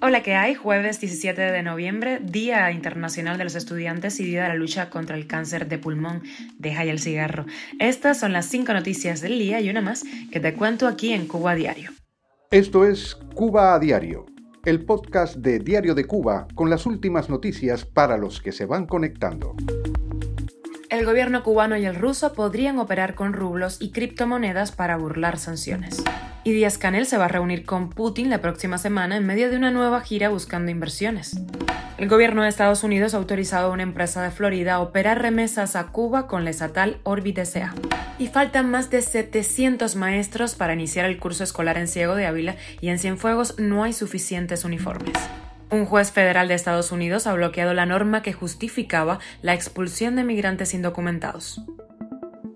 Hola, ¿qué hay? Jueves 17 de noviembre, Día Internacional de los Estudiantes y Día de la Lucha contra el Cáncer de Pulmón. Deja ya el cigarro. Estas son las cinco noticias del día y una más que te cuento aquí en Cuba a Diario. Esto es Cuba a Diario, el podcast de Diario de Cuba con las últimas noticias para los que se van conectando. El gobierno cubano y el ruso podrían operar con rublos y criptomonedas para burlar sanciones y Díaz Canel se va a reunir con Putin la próxima semana en medio de una nueva gira buscando inversiones. El gobierno de Estados Unidos ha autorizado a una empresa de Florida a operar remesas a Cuba con la estatal Orbit S.A. Y faltan más de 700 maestros para iniciar el curso escolar en Ciego de Ávila y en Cienfuegos no hay suficientes uniformes. Un juez federal de Estados Unidos ha bloqueado la norma que justificaba la expulsión de migrantes indocumentados.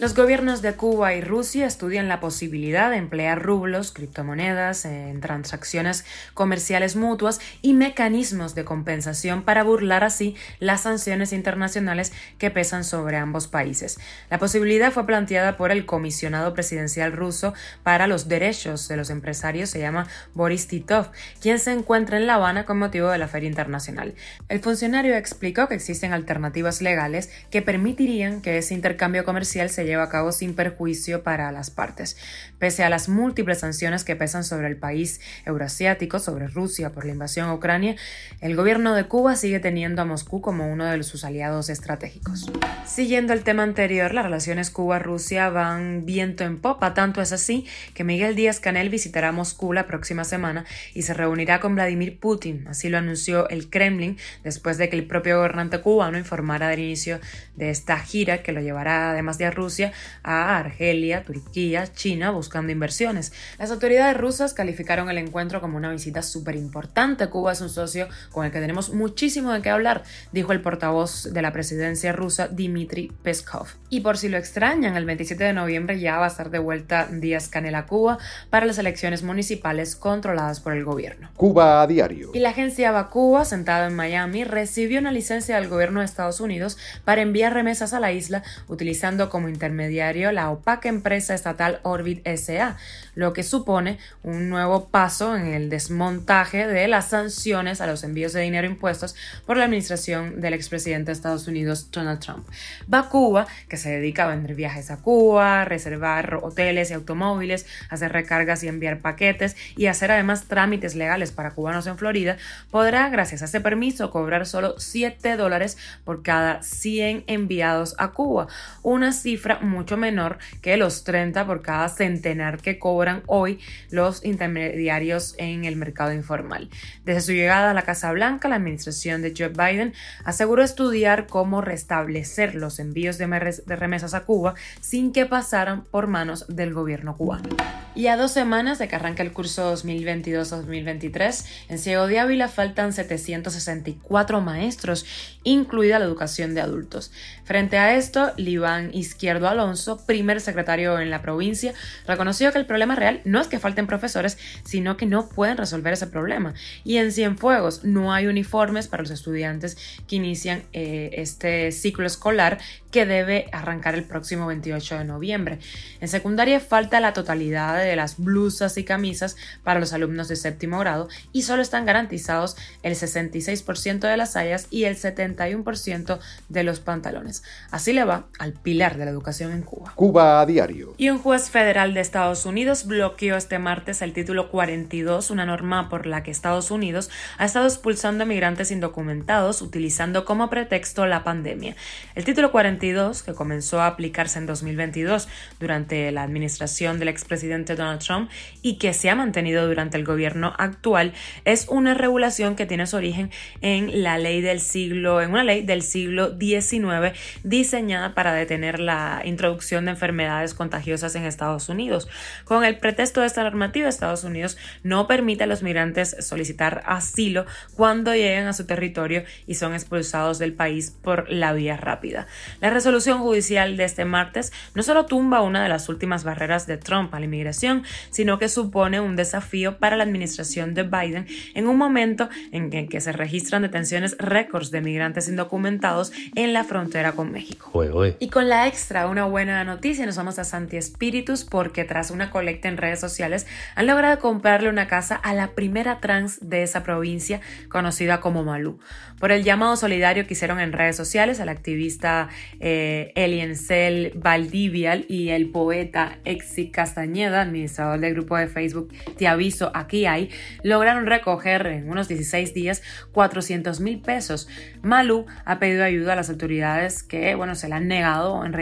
Los gobiernos de Cuba y Rusia estudian la posibilidad de emplear rublos, criptomonedas en transacciones comerciales mutuas y mecanismos de compensación para burlar así las sanciones internacionales que pesan sobre ambos países. La posibilidad fue planteada por el comisionado presidencial ruso para los derechos de los empresarios, se llama Boris Titov, quien se encuentra en La Habana con motivo de la Feria Internacional. El funcionario explicó que existen alternativas legales que permitirían que ese intercambio comercial se lleva a cabo sin perjuicio para las partes. Pese a las múltiples sanciones que pesan sobre el país euroasiático, sobre Rusia por la invasión a Ucrania, el gobierno de Cuba sigue teniendo a Moscú como uno de sus aliados estratégicos. Siguiendo el tema anterior, las relaciones Cuba-Rusia van viento en popa, tanto es así que Miguel Díaz Canel visitará Moscú la próxima semana y se reunirá con Vladimir Putin, así lo anunció el Kremlin después de que el propio gobernante cubano informara del inicio de esta gira que lo llevará además de a Rusia a Argelia, Turquía, China buscando inversiones. Las autoridades rusas calificaron el encuentro como una visita súper importante. Cuba es un socio con el que tenemos muchísimo de qué hablar, dijo el portavoz de la presidencia rusa Dmitry Peskov. Y por si lo extrañan, el 27 de noviembre ya va a estar de vuelta Díaz Canel a Cuba para las elecciones municipales controladas por el gobierno. Cuba a diario. Y la agencia Bacuba, sentada en Miami, recibió una licencia del gobierno de Estados Unidos para enviar remesas a la isla utilizando como intermediario intermediario la opaca empresa estatal Orbit SA, lo que supone un nuevo paso en el desmontaje de las sanciones a los envíos de dinero impuestos por la administración del expresidente de Estados Unidos Donald Trump. Cuba, que se dedica a vender viajes a Cuba, reservar hoteles y automóviles, hacer recargas y enviar paquetes y hacer además trámites legales para cubanos en Florida, podrá, gracias a ese permiso, cobrar solo 7 dólares por cada 100 enviados a Cuba, una cifra mucho menor que los 30 por cada centenar que cobran hoy los intermediarios en el mercado informal. Desde su llegada a la Casa Blanca, la administración de Joe Biden aseguró estudiar cómo restablecer los envíos de, remesas a Cuba sin que pasaran por manos del gobierno cubano. Y a dos semanas de que arranque el curso 2022-2023, en Ciego de Ávila faltan 764 maestros, incluida la educación de adultos. Frente a esto, Libán Izquierdo Alonso, primer secretario en la provincia, reconoció que el problema real no es que falten profesores, sino que no pueden resolver ese problema. Y en Cienfuegos no hay uniformes para los estudiantes que inician eh, este ciclo escolar que debe arrancar el próximo 28 de noviembre. En secundaria falta la totalidad de las blusas y camisas para los alumnos de séptimo grado y solo están garantizados el 66% de las sayas y el 71% de los pantalones. Así le va al pilar de la educación en Cuba. Cuba a diario. Y un juez federal de Estados Unidos bloqueó este martes el título 42, una norma por la que Estados Unidos ha estado expulsando a migrantes indocumentados utilizando como pretexto la pandemia. El título 42, que comenzó a aplicarse en 2022 durante la administración del expresidente Donald Trump y que se ha mantenido durante el gobierno actual es una regulación que tiene su origen en la ley del siglo, en una ley del siglo XIX diseñada para detener la introducción de enfermedades contagiosas en Estados Unidos. Con el pretexto de esta normativa, Estados Unidos no permite a los migrantes solicitar asilo cuando lleguen a su territorio y son expulsados del país por la vía rápida. La resolución judicial de este martes no solo tumba una de las últimas barreras de Trump a la inmigración, sino que supone un desafío para la administración de Biden en un momento en que, se registran detenciones récords de migrantes indocumentados en la frontera con México. Y con la extra una buena noticia, nos vamos a Santi Espíritus porque tras una colecta en redes sociales han logrado comprarle una casa a la primera trans de esa provincia conocida como Malú. Por el llamado solidario que hicieron en redes sociales, el activista eh, Eliencel Valdivial y el poeta Exi Castañeda, administrador del grupo de Facebook Te Aviso, aquí hay, lograron recoger en unos 16 días 400 mil pesos. Malú ha pedido ayuda a las autoridades que, bueno, se le han negado en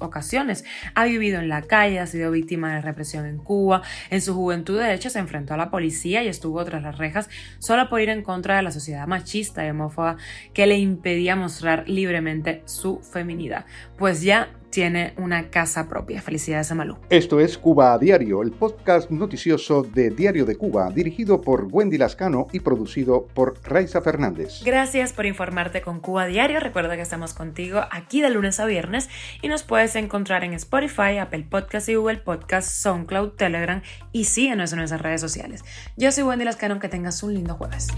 ocasiones. Ha vivido en la calle, ha sido víctima de represión en Cuba. En su juventud, de hecho, se enfrentó a la policía y estuvo tras las rejas solo por ir en contra de la sociedad machista y homófoba que le impedía mostrar libremente su feminidad. Pues ya tiene una casa propia. Felicidades a Malú. Esto es Cuba a Diario, el podcast noticioso de Diario de Cuba, dirigido por Wendy Lascano y producido por Raiza Fernández. Gracias por informarte con Cuba a Diario. Recuerda que estamos contigo aquí de lunes a viernes y nos puedes encontrar en Spotify, Apple Podcast y Google Podcast, SoundCloud, Telegram y síguenos en nuestras redes sociales. Yo soy Wendy Lascano, que tengas un lindo jueves.